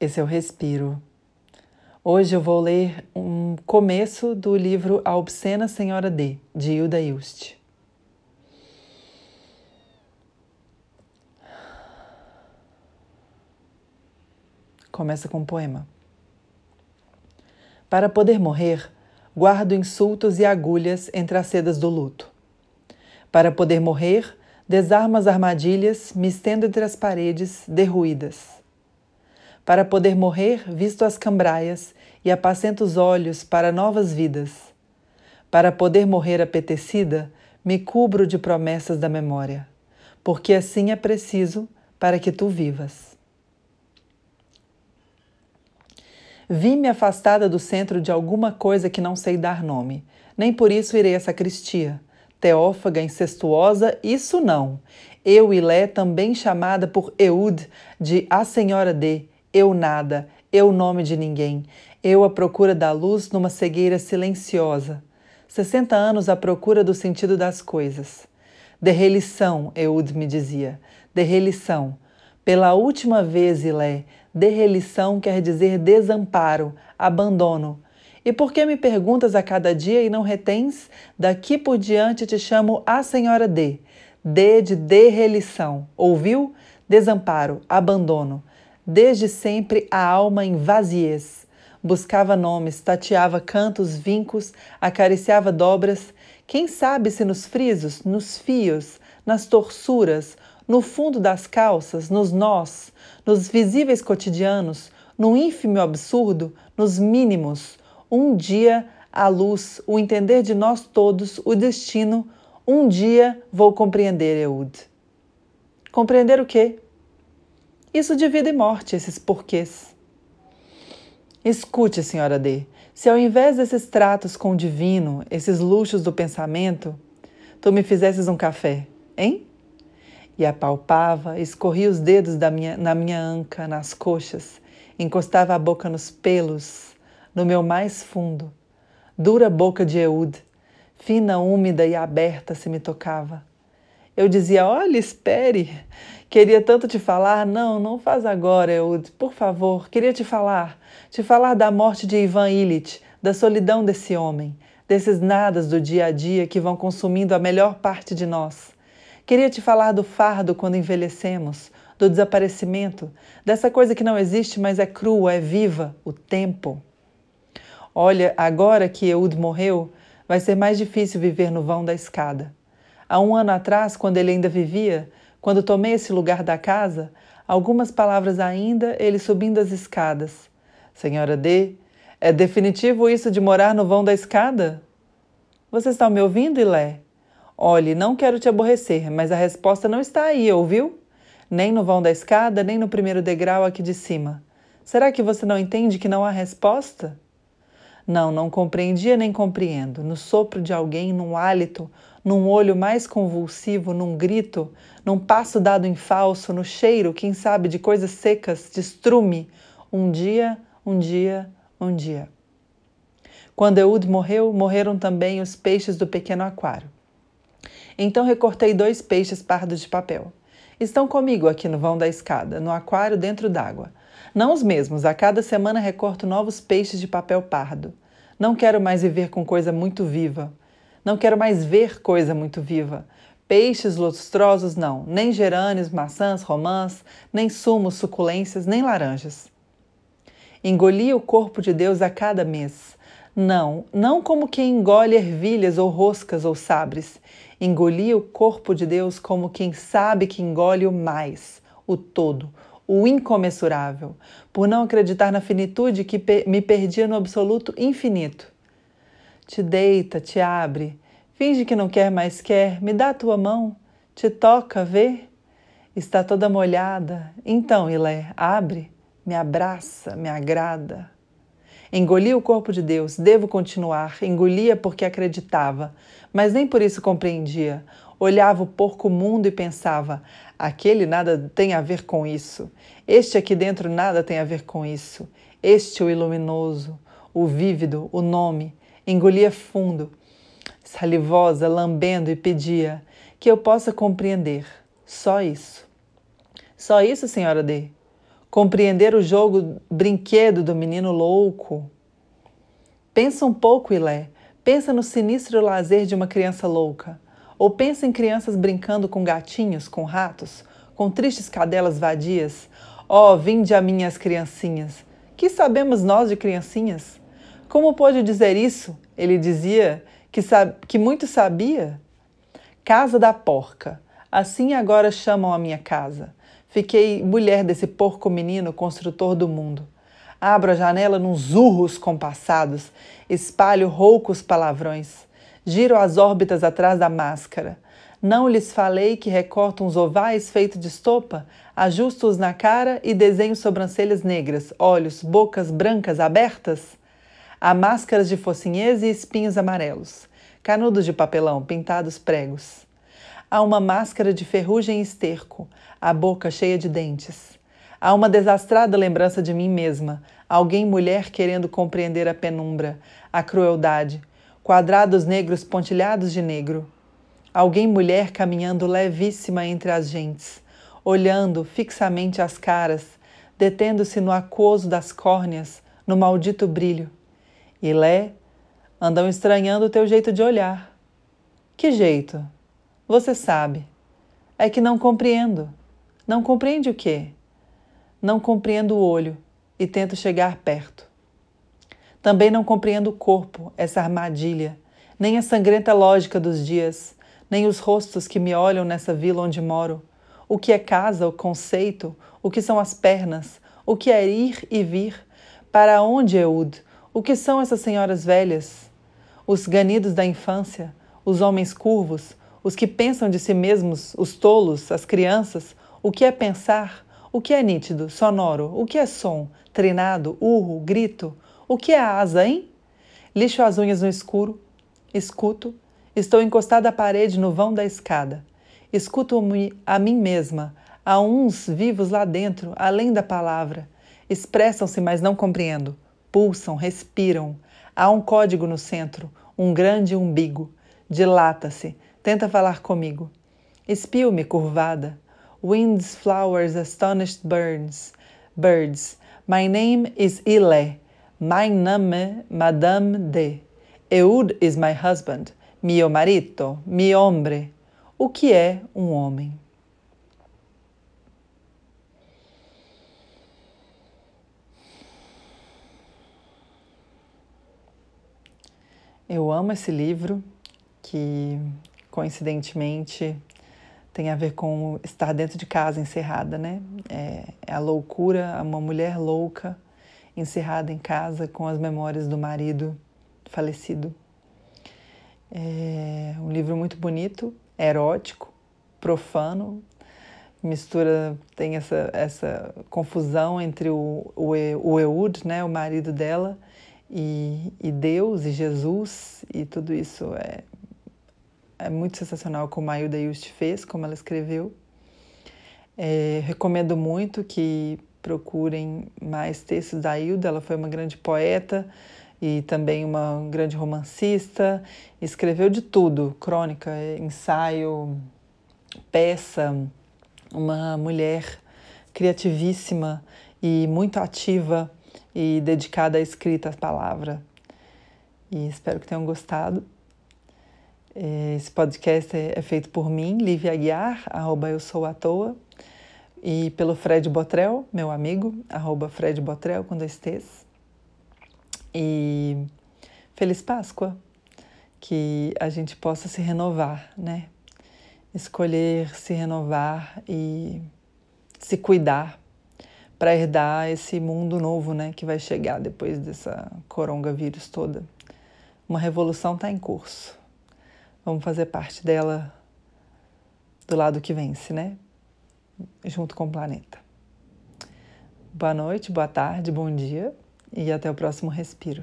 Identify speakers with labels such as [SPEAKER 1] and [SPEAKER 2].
[SPEAKER 1] Esse é o Respiro. Hoje eu vou ler um começo do livro A Obscena Senhora D, de Hilda Ilst. Começa com um poema. Para poder morrer, guardo insultos e agulhas entre as sedas do luto. Para poder morrer, desarmo as armadilhas, me estendo entre as paredes derruídas para poder morrer, visto as cambraias e apacento os olhos para novas vidas. Para poder morrer apetecida, me cubro de promessas da memória, porque assim é preciso para que tu vivas. Vi-me afastada do centro de alguma coisa que não sei dar nome, nem por isso irei à sacristia. Teófaga incestuosa, isso não. Eu e Lé, também chamada por Eud de A Senhora de, eu nada, eu nome de ninguém, eu à procura da luz numa cegueira silenciosa. Sessenta anos à procura do sentido das coisas. Derrelição, Eud me dizia, derrelição. Pela última vez, Ilé, derrelição quer dizer desamparo, abandono. E por que me perguntas a cada dia e não retens? Daqui por diante te chamo a Senhora D. D de derrelição. Ouviu? Desamparo, abandono. Desde sempre a alma em vaziez. Buscava nomes, tateava cantos, vincos, acariciava dobras. Quem sabe se nos frisos, nos fios, nas torçuras, no fundo das calças, nos nós, nos visíveis cotidianos, no ínfimo absurdo, nos mínimos, um dia a luz, o entender de nós todos, o destino, um dia vou compreender, Eud. Compreender o quê? Isso de vida e morte, esses porquês. Escute, senhora D. Se ao invés desses tratos com o divino, esses luxos do pensamento, tu me fizesses um café, hein? E apalpava, escorria os dedos minha, na minha anca, nas coxas, encostava a boca nos pelos, no meu mais fundo. Dura boca de Eud, fina, úmida e aberta se me tocava. Eu dizia: Olha, espere, Queria tanto te falar, não, não faz agora, Eud, por favor, queria te falar, te falar da morte de Ivan Illich, da solidão desse homem, desses nadas do dia a dia que vão consumindo a melhor parte de nós. Queria te falar do fardo quando envelhecemos, do desaparecimento, dessa coisa que não existe, mas é crua, é viva, o tempo. Olha, agora que Eud morreu, vai ser mais difícil viver no vão da escada. Há um ano atrás, quando ele ainda vivia, quando tomei esse lugar da casa, algumas palavras ainda, ele subindo as escadas. Senhora D, é definitivo isso de morar no vão da escada? Você está me ouvindo, Ilé? Olhe, não quero te aborrecer, mas a resposta não está aí, ouviu? Nem no vão da escada, nem no primeiro degrau aqui de cima. Será que você não entende que não há resposta? Não, não compreendia nem compreendo. No sopro de alguém, num hálito, num olho mais convulsivo, num grito, num passo dado em falso, no cheiro, quem sabe, de coisas secas, de estrume. Um dia, um dia, um dia. Quando Eud morreu, morreram também os peixes do pequeno aquário. Então recortei dois peixes pardos de papel. Estão comigo aqui no vão da escada, no aquário dentro d'água. Não os mesmos, a cada semana recorto novos peixes de papel pardo. Não quero mais viver com coisa muito viva. Não quero mais ver coisa muito viva. Peixes lustrosos, não. Nem gerânios, maçãs, romãs, nem sumos, suculências, nem laranjas. Engoli o corpo de Deus a cada mês. Não, não como quem engole ervilhas ou roscas ou sabres. Engoli o corpo de Deus como quem sabe que engole o mais, o todo, o incomensurável, por não acreditar na finitude que me perdia no absoluto infinito te deita, te abre, finge que não quer mais quer, me dá a tua mão, te toca, vê? Está toda molhada. Então, Ilé, abre, me abraça, me agrada. Engoli o corpo de Deus, devo continuar. Engolia porque acreditava, mas nem por isso compreendia. Olhava o porco mundo e pensava: aquele nada tem a ver com isso. Este aqui dentro nada tem a ver com isso. Este o iluminoso, o vívido, o nome, engolia fundo, salivosa, lambendo e pedia que eu possa compreender. Só isso. Só isso, senhora D. compreender o jogo brinquedo do menino louco. Pensa um pouco, Ilé. Pensa no sinistro lazer de uma criança louca. Ou pensa em crianças brincando com gatinhos, com ratos, com tristes cadelas vadias. Oh, vinde a minhas criancinhas. Que sabemos nós de criancinhas? Como pôde dizer isso? Ele dizia que, que muito sabia. Casa da porca. Assim agora chamam a minha casa. Fiquei mulher desse porco menino, construtor do mundo. Abro a janela nos urros compassados, espalho roucos palavrões. Giro as órbitas atrás da máscara. Não lhes falei que recorto uns ovais feitos de estopa, ajusto-os na cara e desenho sobrancelhas negras, olhos, bocas brancas abertas? Há máscaras de focinhês e espinhos amarelos, canudos de papelão, pintados pregos. Há uma máscara de ferrugem e esterco, a boca cheia de dentes. Há uma desastrada lembrança de mim mesma, alguém mulher querendo compreender a penumbra, a crueldade, quadrados negros pontilhados de negro, Alguém mulher caminhando levíssima entre as gentes, olhando fixamente as caras, detendo-se no aquoso das córneas, no maldito brilho. E Lé andam estranhando o teu jeito de olhar. Que jeito? Você sabe. É que não compreendo. Não compreende o quê? Não compreendo o olho e tento chegar perto. Também não compreendo o corpo, essa armadilha, nem a sangrenta lógica dos dias, nem os rostos que me olham nessa vila onde moro. O que é casa, o conceito, o que são as pernas, o que é ir e vir, para onde, Eud, o que são essas senhoras velhas? Os ganidos da infância, os homens curvos, os que pensam de si mesmos, os tolos, as crianças, o que é pensar, o que é nítido, sonoro, o que é som, trinado, urro, grito, o que é asa, hein? Lixo as unhas no escuro, escuto, Estou encostada à parede no vão da escada. Escuto-me a mim mesma. Há uns vivos lá dentro, além da palavra. Expressam-se, mas não compreendo. Pulsam, respiram. Há um código no centro, um grande umbigo. Dilata-se, tenta falar comigo. Espio-me curvada. Winds, flowers, astonished birds. Birds. My name is Ile. My name, Madame de. Eud is my husband. Mio marito, mi hombre. O que é um homem? Eu amo esse livro, que coincidentemente tem a ver com estar dentro de casa encerrada, né? É, é a loucura, uma mulher louca encerrada em casa com as memórias do marido falecido. É um livro muito bonito, erótico, profano, mistura, tem essa, essa confusão entre o, o, o Eud, né, o marido dela, e, e Deus e Jesus, e tudo isso é, é muito sensacional como a Ailda Just fez, como ela escreveu. É, recomendo muito que procurem mais textos da Ailda, ela foi uma grande poeta, e também uma grande romancista. Escreveu de tudo: crônica, ensaio, peça. Uma mulher criativíssima e muito ativa e dedicada à escrita, à palavra. E espero que tenham gostado. Esse podcast é, é feito por mim, Lívia Aguiar, arroba eu sou à toa, e pelo Fred Botrel, meu amigo, arroba Fred Botrel com dois T's. E feliz Páscoa, que a gente possa se renovar, né? Escolher se renovar e se cuidar para herdar esse mundo novo, né, que vai chegar depois dessa coronavírus toda. Uma revolução está em curso. Vamos fazer parte dela do lado que vence, né? Junto com o planeta. Boa noite, boa tarde, bom dia e até o próximo respiro.